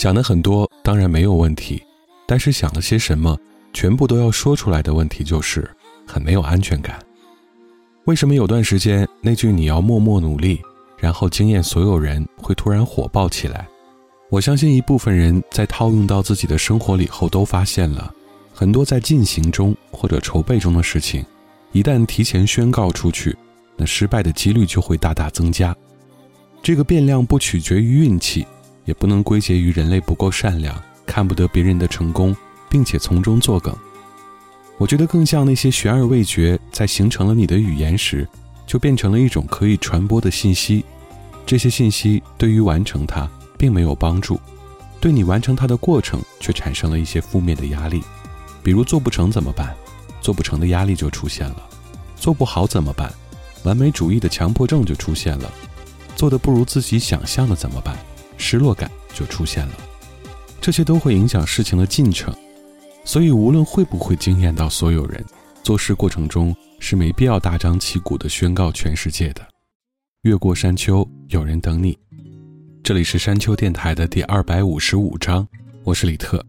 想的很多当然没有问题，但是想了些什么，全部都要说出来的问题就是很没有安全感。为什么有段时间那句“你要默默努力，然后惊艳所有人”会突然火爆起来？我相信一部分人在套用到自己的生活里后，都发现了很多在进行中或者筹备中的事情，一旦提前宣告出去，那失败的几率就会大大增加。这个变量不取决于运气。也不能归结于人类不够善良，看不得别人的成功，并且从中作梗。我觉得更像那些悬而未决，在形成了你的语言时，就变成了一种可以传播的信息。这些信息对于完成它并没有帮助，对你完成它的过程却产生了一些负面的压力。比如做不成怎么办？做不成的压力就出现了。做不好怎么办？完美主义的强迫症就出现了。做的不如自己想象的怎么办？失落感就出现了，这些都会影响事情的进程，所以无论会不会惊艳到所有人，做事过程中是没必要大张旗鼓地宣告全世界的。越过山丘，有人等你。这里是山丘电台的第二百五十五章，我是李特。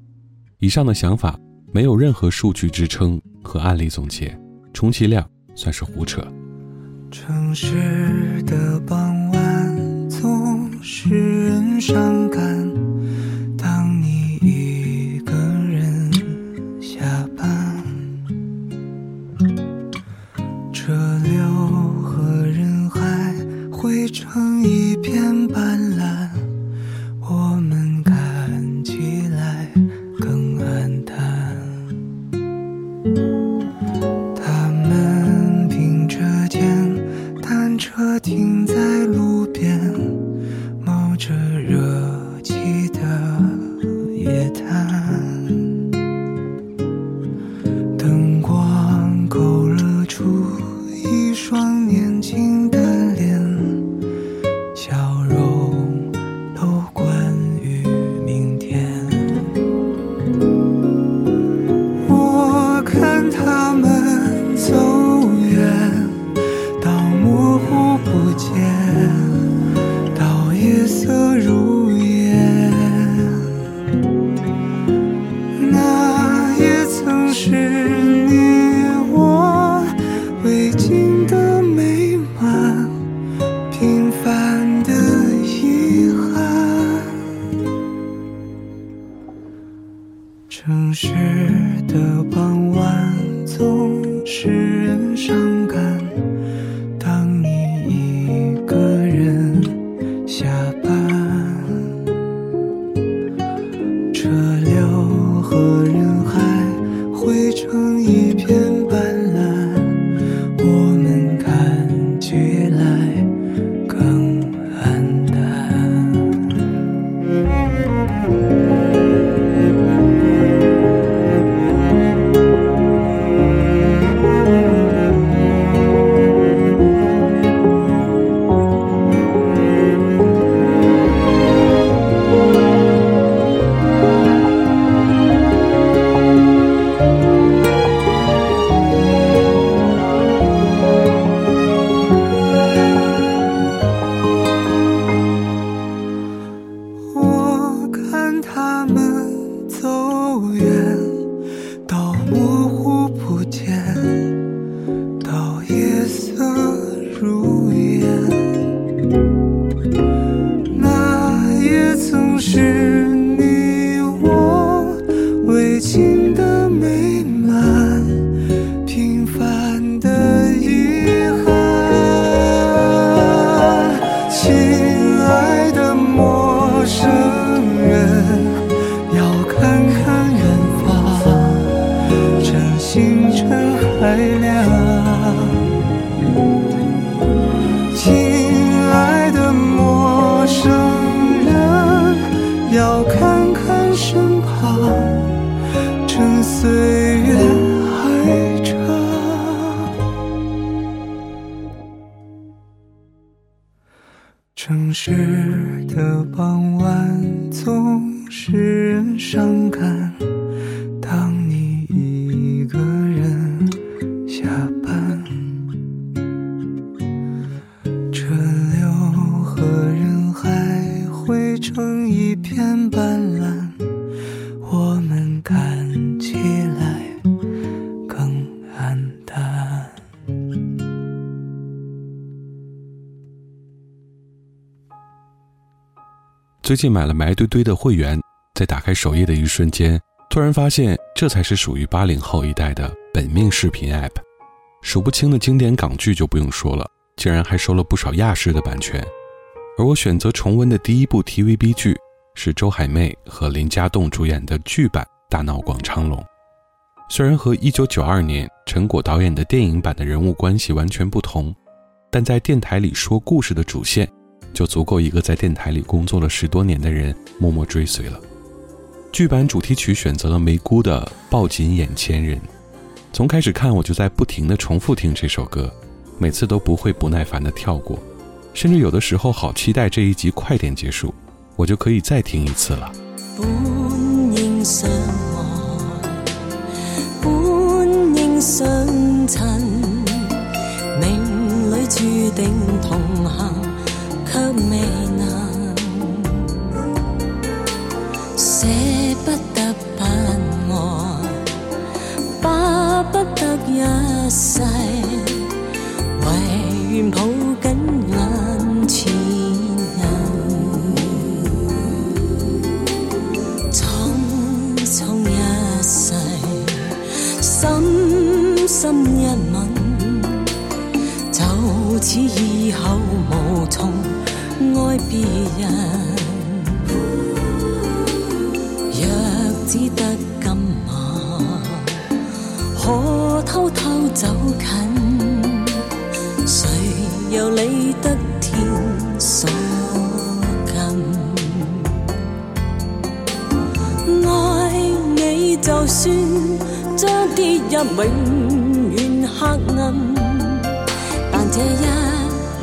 以上的想法没有任何数据支撑和案例总结，充其量算是胡扯。城市的傍晚总使人伤感。城市的傍晚总是最近买了埋堆堆的会员，在打开首页的一瞬间，突然发现这才是属于八零后一代的本命视频 App。数不清的经典港剧就不用说了，竟然还收了不少亚视的版权。而我选择重温的第一部 TVB 剧是周海媚和林家栋主演的剧版《大闹广昌隆》。虽然和1992年陈果导演的电影版的人物关系完全不同，但在电台里说故事的主线。就足够一个在电台里工作了十多年的人默默追随了。剧版主题曲选择了梅姑的《抱紧眼前人》，从开始看我就在不停的重复听这首歌，每次都不会不耐烦的跳过，甚至有的时候好期待这一集快点结束，我就可以再听一次了。本应相爱，本应相衬，命里注定同行。却未能舍不得不爱，巴不得一世，唯愿抱紧眼前人。匆匆一世，深深一吻，就似以后无从。爱别人，若只得今晚，可偷偷走近，谁又理得天所近？爱你就算将跌入永远黑暗，但这一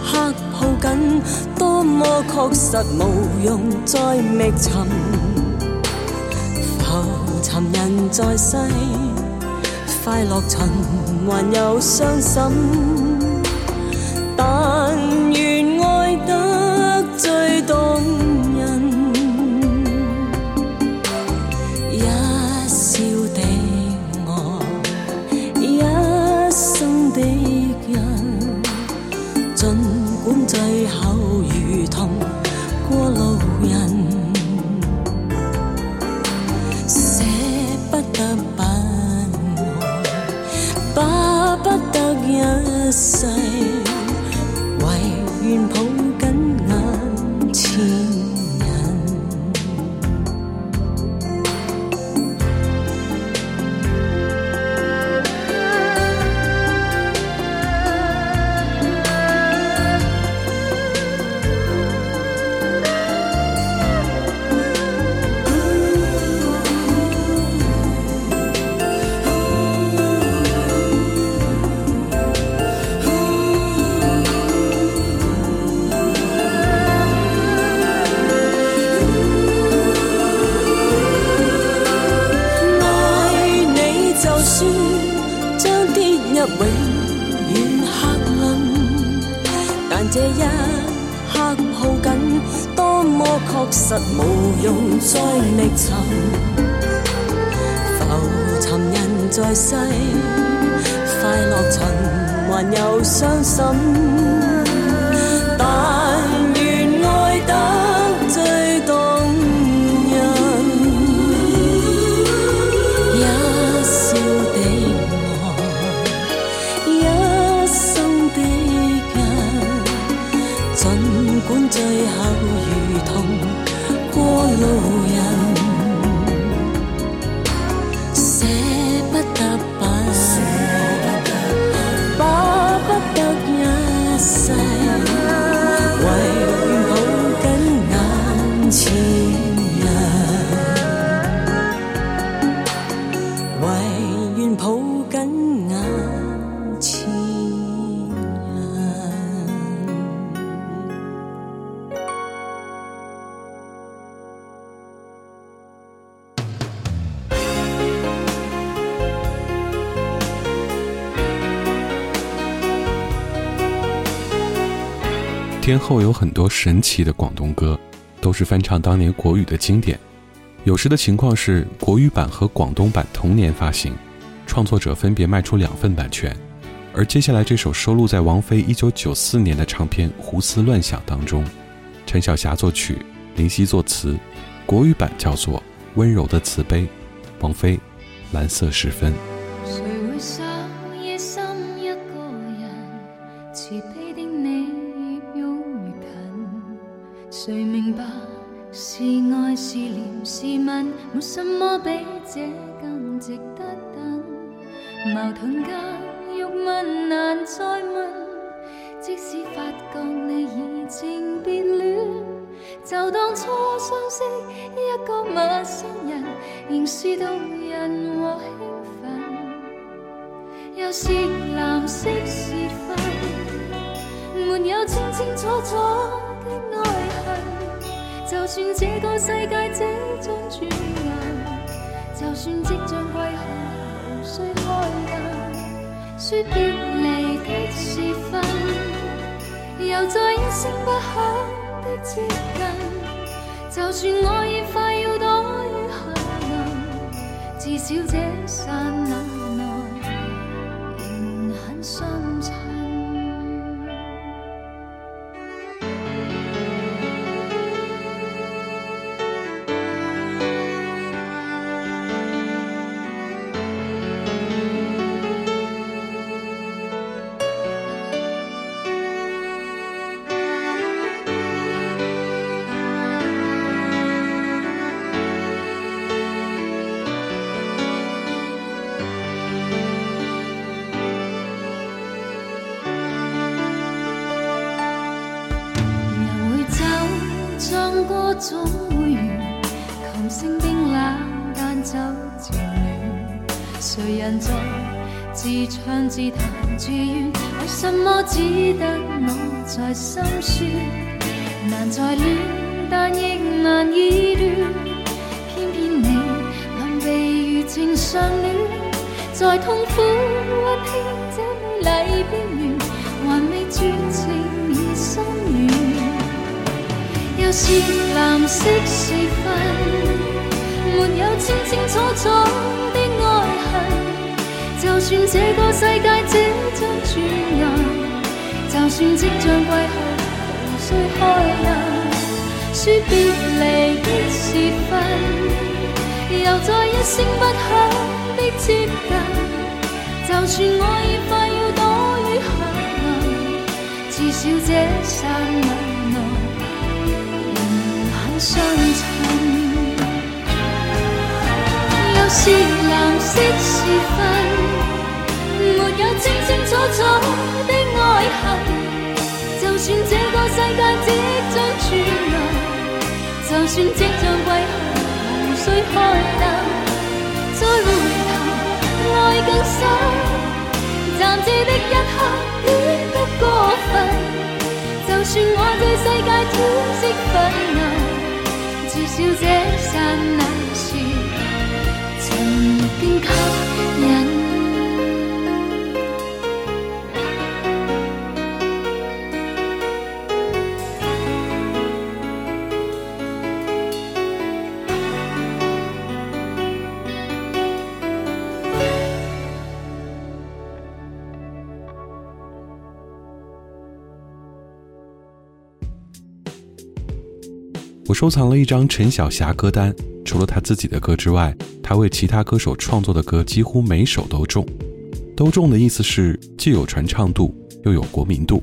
刻抱紧。多么确实无用再觅寻，浮沉人在世，快乐循环又伤心，但愿一世，这一刻抱紧，多么确实，无用再觅寻。浮沉人在世，快乐寻，还有伤心。天后有很多神奇的广东歌，都是翻唱当年国语的经典。有时的情况是国语版和广东版同年发行，创作者分别卖出两份版权。而接下来这首收录在王菲1994年的唱片《胡思乱想》当中，陈小霞作曲，林夕作词，国语版叫做《温柔的慈悲》，王菲《蓝色时分》。明白是爱是怜是问，没什么比这更值得等。矛盾间欲问难再问，即使发觉你已经别恋，就当初相识一个陌生人，仍是动人和兴奋。又是蓝色时分，没有清清楚楚。就算这个世界即将转眼，就算即将归去，无需开灯。说别离的时分，又再一声不响的接近。就算我已快要躲于黑暗，至少这刹那内仍很深沉。总会完，琴声冰冷，但酒渐暖。谁人在自唱自弹自怨？为什么只得我在心酸？难再恋，但亦难以断。偏偏你能被如情上恋，在痛苦温馨这美丽边缘，又是蓝色时分，没有清清楚楚的爱恨。就算这个世界即将转眼，就算即将归去，无需开灯。说别离的时分，又再一声不响的接近。就算我已快要躲于黑暗，至少这刹那内仍很深沉。又是蓝色时分，没有清清楚楚的爱恨。就算这个世界即将转眼。就算即將歸去，無需開燈。再回頭，愛更深。暫借的一刻，戀得過分。就算我對世界挑剔憤怒，至少这刹那時，曾经靠人。收藏了一张陈小霞歌单，除了他自己的歌之外，他为其他歌手创作的歌几乎每首都中。都中的意思是既有传唱度，又有国民度，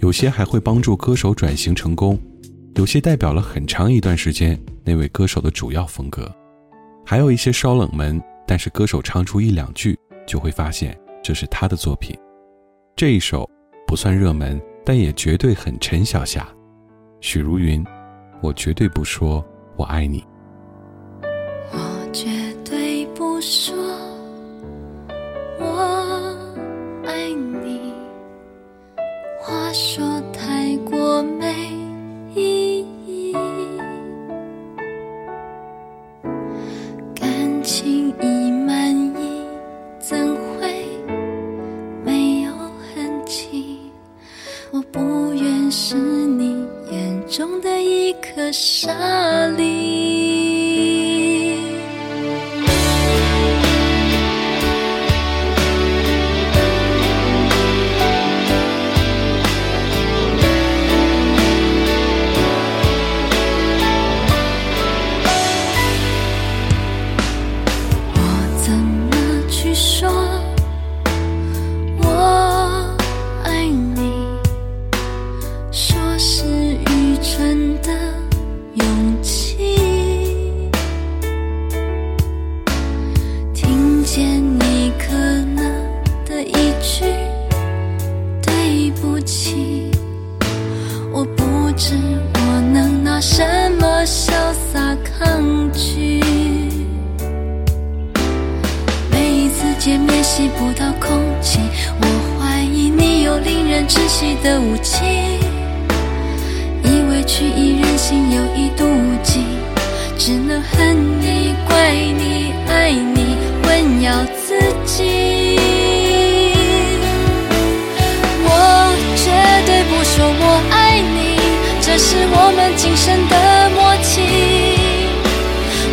有些还会帮助歌手转型成功，有些代表了很长一段时间那位歌手的主要风格，还有一些稍冷门，但是歌手唱出一两句就会发现这是他的作品。这一首不算热门，但也绝对很陈小霞，许茹芸。我绝对不说我爱你。说我爱你，这是我们今生的默契。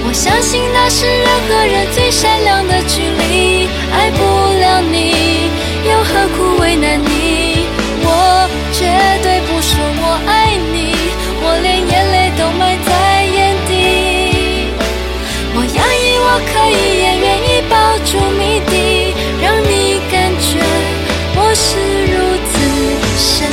我相信那是人和人最善良的距离，爱不了你，又何苦为难你？我绝对不说我爱你，我连眼泪都埋在眼底。我压抑，我可以，也愿意抱住谜底，让你感觉我是如此神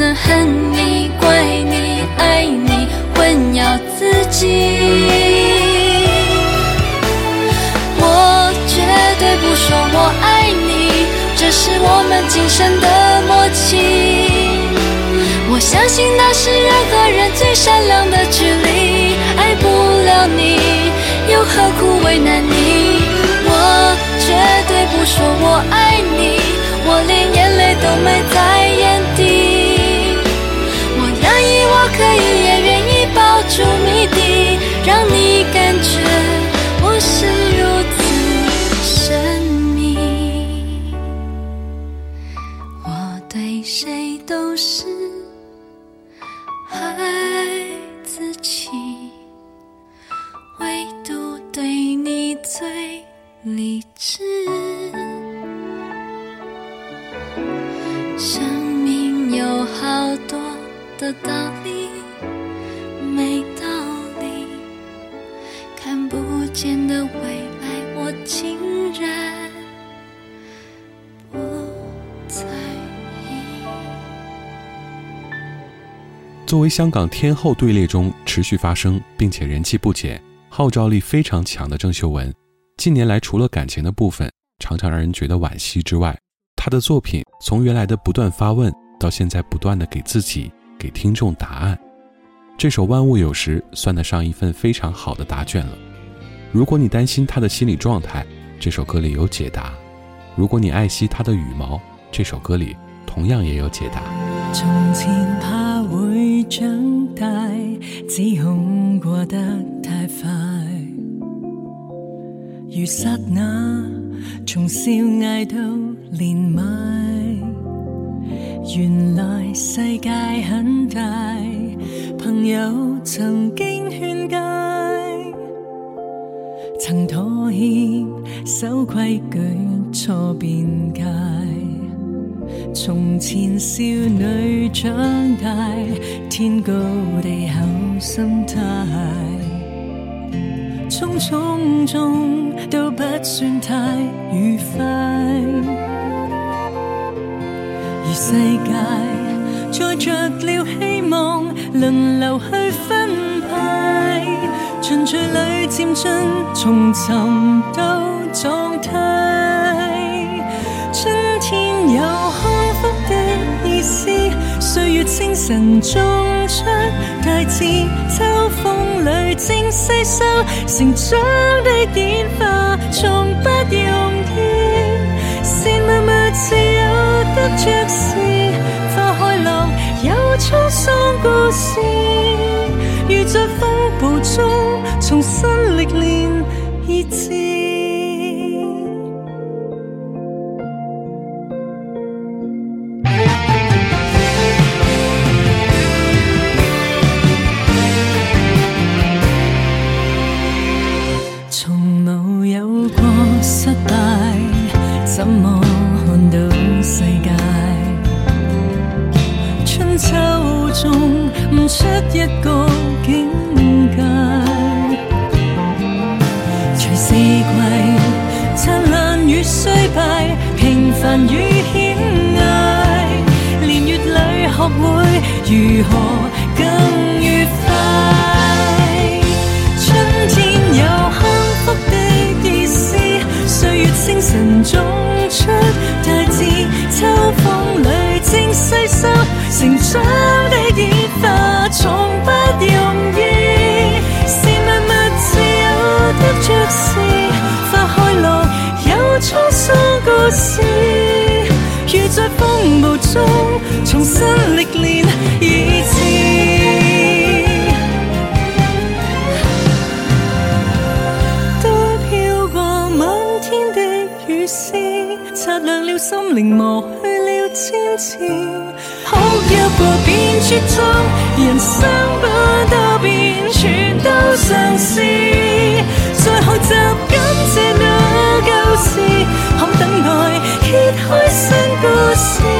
能恨你、怪你、爱你，混淆自己。我绝对不说我爱你，这是我们今生的默契。我相信那是人和人最善良的距离，爱不了你，又何苦为难你？我绝对不说我却香港天后队列中持续发声并且人气不减、号召力非常强的郑秀文，近年来除了感情的部分常常让人觉得惋惜之外，她的作品从原来的不断发问，到现在不断的给自己、给听众答案。这首《万物有时》算得上一份非常好的答卷了。如果你担心他的心理状态，这首歌里有解答；如果你爱惜他的羽毛，这首歌里同样也有解答。从前怕长大，指控过得太快，如刹那从笑嗌到连埋，原来世界很大，朋友曾经劝诫，曾妥协守规矩错辩解。从前少女长大，天高地厚心态，匆匆中都不算太愉快。而世界载着了希望，轮流去分派，循序里渐进，重寻到状态。清晨种出大志，秋风里正细收成长的演化，从不容易。善默默自有得着时，花开落有沧桑故事，如在风暴中重新历练意志。失败，怎么看到世界？春秋中悟出一个境界，随四季灿烂与衰败，平凡与险隘，年月里学会如何晨种出大志，秋风里正细收成长的典化，从不容易。是默默自有得着时，花开落有沧桑故事，如在风暴中重新历练意志。磨去了千次。哭泣过便茁壮，人生不多变，全都尝试。再学习感谢那旧事，好等待揭开新故事。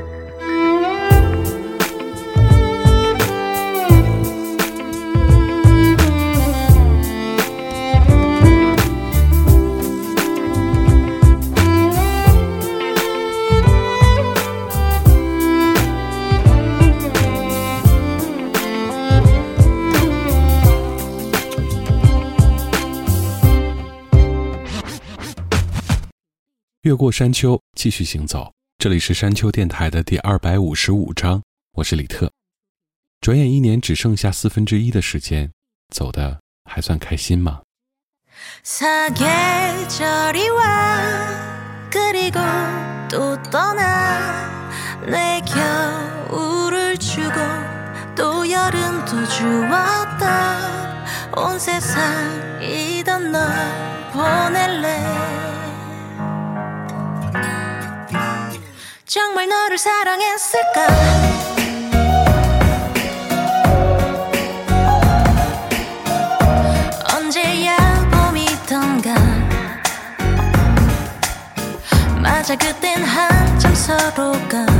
越过山丘，继续行走。这里是山丘电台的第二百五十五章，我是李特。转眼一年只剩下四分之一的时间，走的还算开心吗？ 정말 너를 사랑했을까? 언제야봄이던가? 맞아 그땐 한참 서로가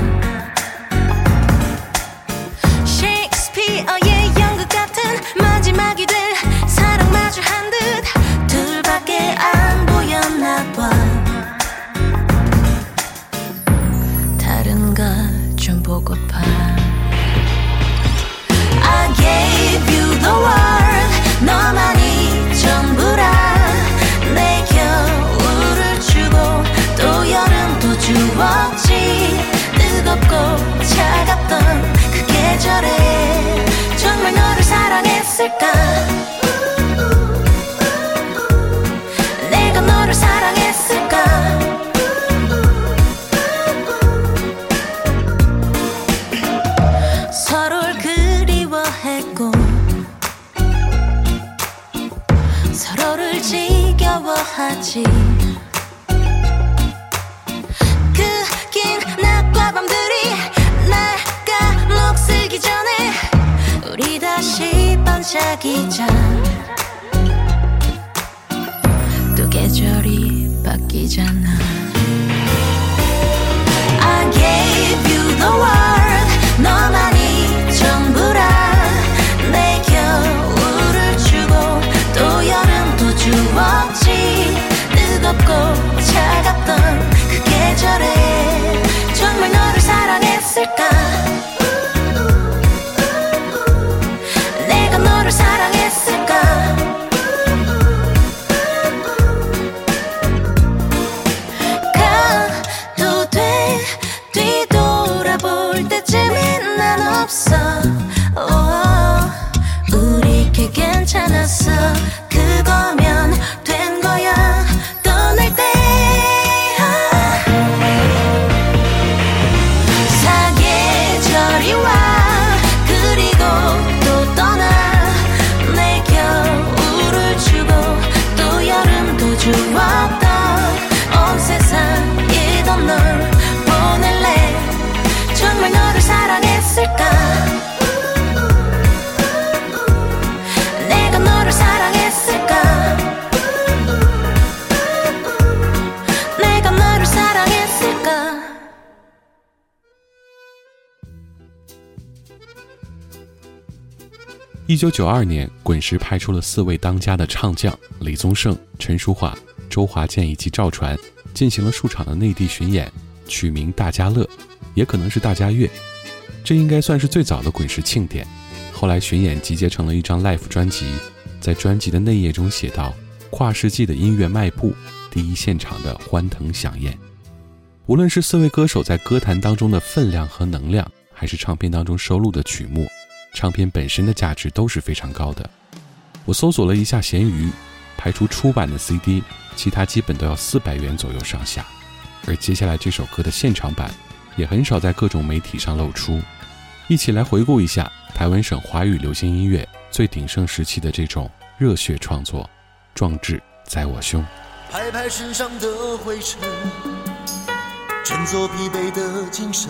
하지 그긴 낮과 밤들이 날 까먹쓰기 전에 우리 다시 반짝이자 또 계절이 바뀌잖아 九九二年，滚石派出了四位当家的唱将李宗盛、陈淑桦、周华健以及赵传，进行了数场的内地巡演，取名《大家乐》，也可能是《大家乐》。这应该算是最早的滚石庆典。后来巡演集结成了一张 Live 专辑，在专辑的内页中写道：“跨世纪的音乐迈步，第一现场的欢腾响宴。”无论是四位歌手在歌坛当中的分量和能量，还是唱片当中收录的曲目。唱片本身的价值都是非常高的。我搜索了一下闲鱼，排除出版的 CD，其他基本都要四百元左右上下。而接下来这首歌的现场版，也很少在各种媒体上露出。一起来回顾一下台湾省华语流行音乐最鼎盛时期的这种热血创作，壮志在我胸。拍拍身上的灰尘，振作疲惫的精神。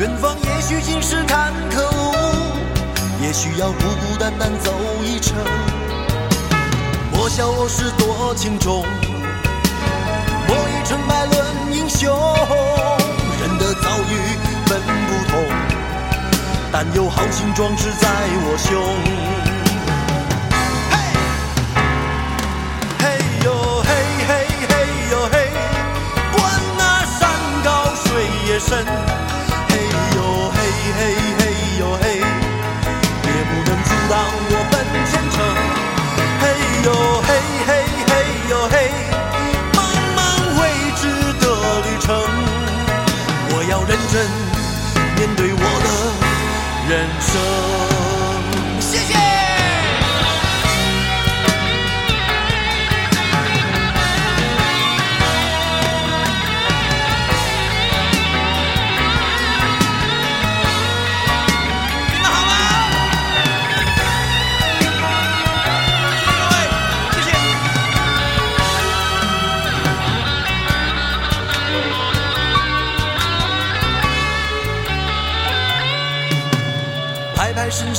远方也许尽是坎坷路，也许要孤孤单单走一程。莫笑我是多情种，莫以成败论英雄。人的遭遇本不同，但有豪情壮志在我胸。嘿嘿呦嘿，嘿嘿呦嘿，管那山高水也深嘿嘿嘿呦嘿，也不能阻挡我奔前程。嘿呦嘿嘿嘿呦嘿，茫茫未知的旅程，我要认真面对我的人生。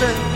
也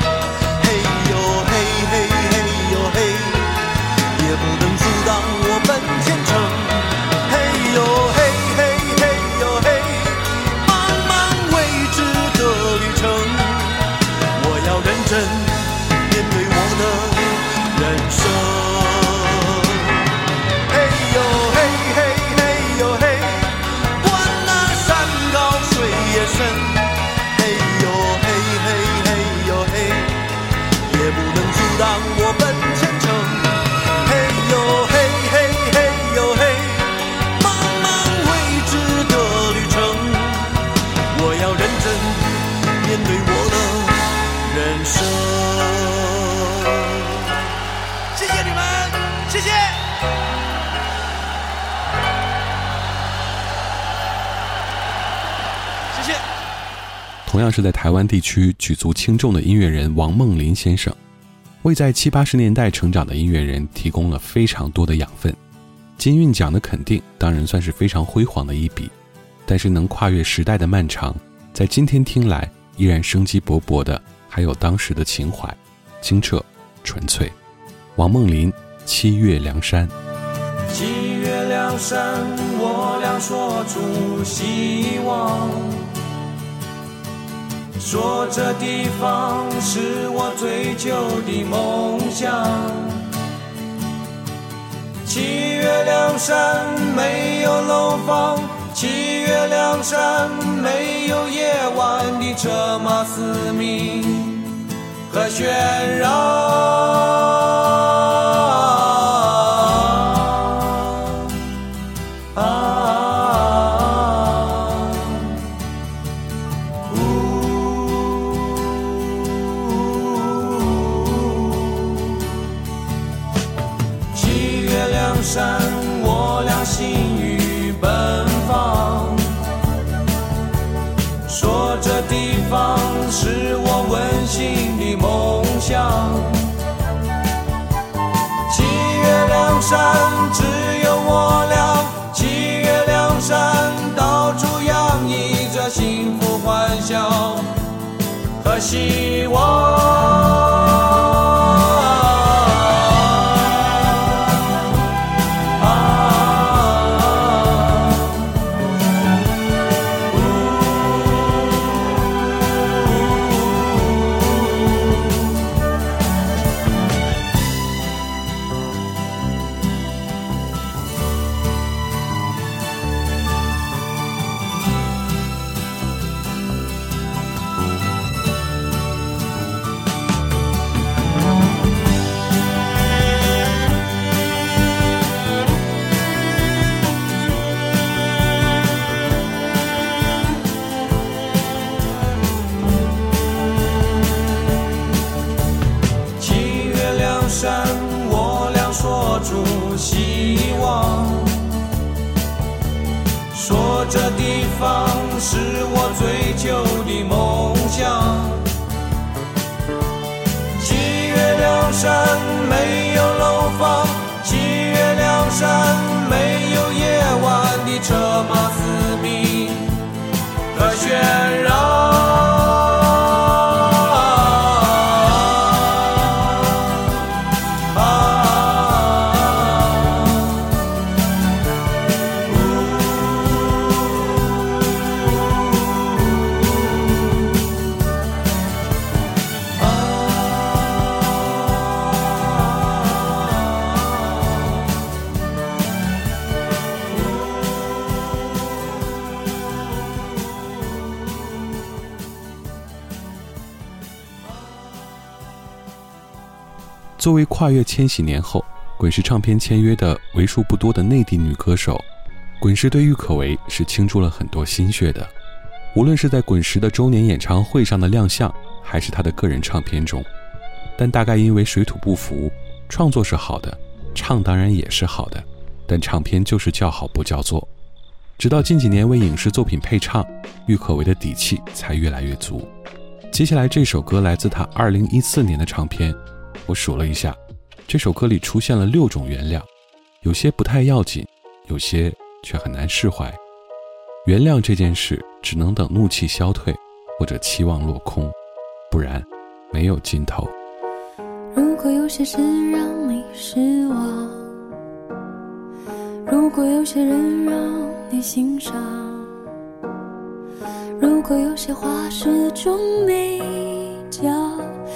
同样是在台湾地区举足轻重的音乐人王梦麟先生，为在七八十年代成长的音乐人提供了非常多的养分。金韵奖的肯定当然算是非常辉煌的一笔，但是能跨越时代的漫长，在今天听来依然生机勃勃的，还有当时的情怀，清澈纯粹。王梦麟《七月凉山》。七月凉山，我俩说出希望，说这地方是我追求的梦想。七月凉山没有楼房，七月凉山没有夜晚的车马嘶鸣和喧嚷。山只有我俩。七月梁山到处洋溢着幸福欢笑和希望。作为跨越千禧年后滚石唱片签约的为数不多的内地女歌手，滚石对郁可唯是倾注了很多心血的。无论是在滚石的周年演唱会上的亮相，还是她的个人唱片中，但大概因为水土不服，创作是好的，唱当然也是好的，但唱片就是叫好不叫座。直到近几年为影视作品配唱，郁可唯的底气才越来越足。接下来这首歌来自她2014年的唱片。我数了一下，这首歌里出现了六种原谅，有些不太要紧，有些却很难释怀。原谅这件事，只能等怒气消退，或者期望落空，不然没有尽头。如果有些事让你失望，如果有些人让你心伤，如果有些话始终没讲。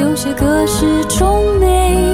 有些歌始终没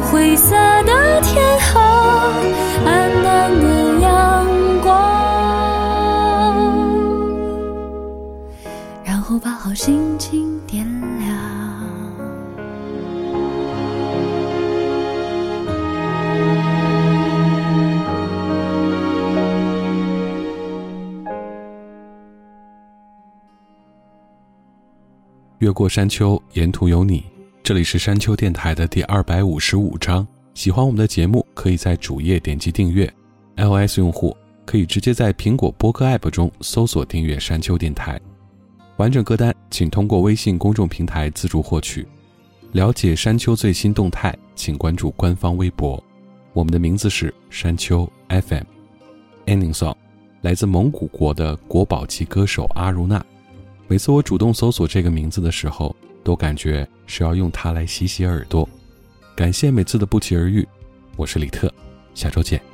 灰色的天后暗淡的阳光，然后把好心情点亮。越过山丘，沿途有你。这里是山丘电台的第二百五十五章。喜欢我们的节目，可以在主页点击订阅。iOS 用户可以直接在苹果播客 App 中搜索订阅山丘电台。完整歌单请通过微信公众平台自助获取。了解山丘最新动态，请关注官方微博。我们的名字是山丘 FM。Ending song 来自蒙古国的国宝级歌手阿如娜。每次我主动搜索这个名字的时候，都感觉是要用它来洗洗耳朵。感谢每次的不期而遇，我是李特，下周见。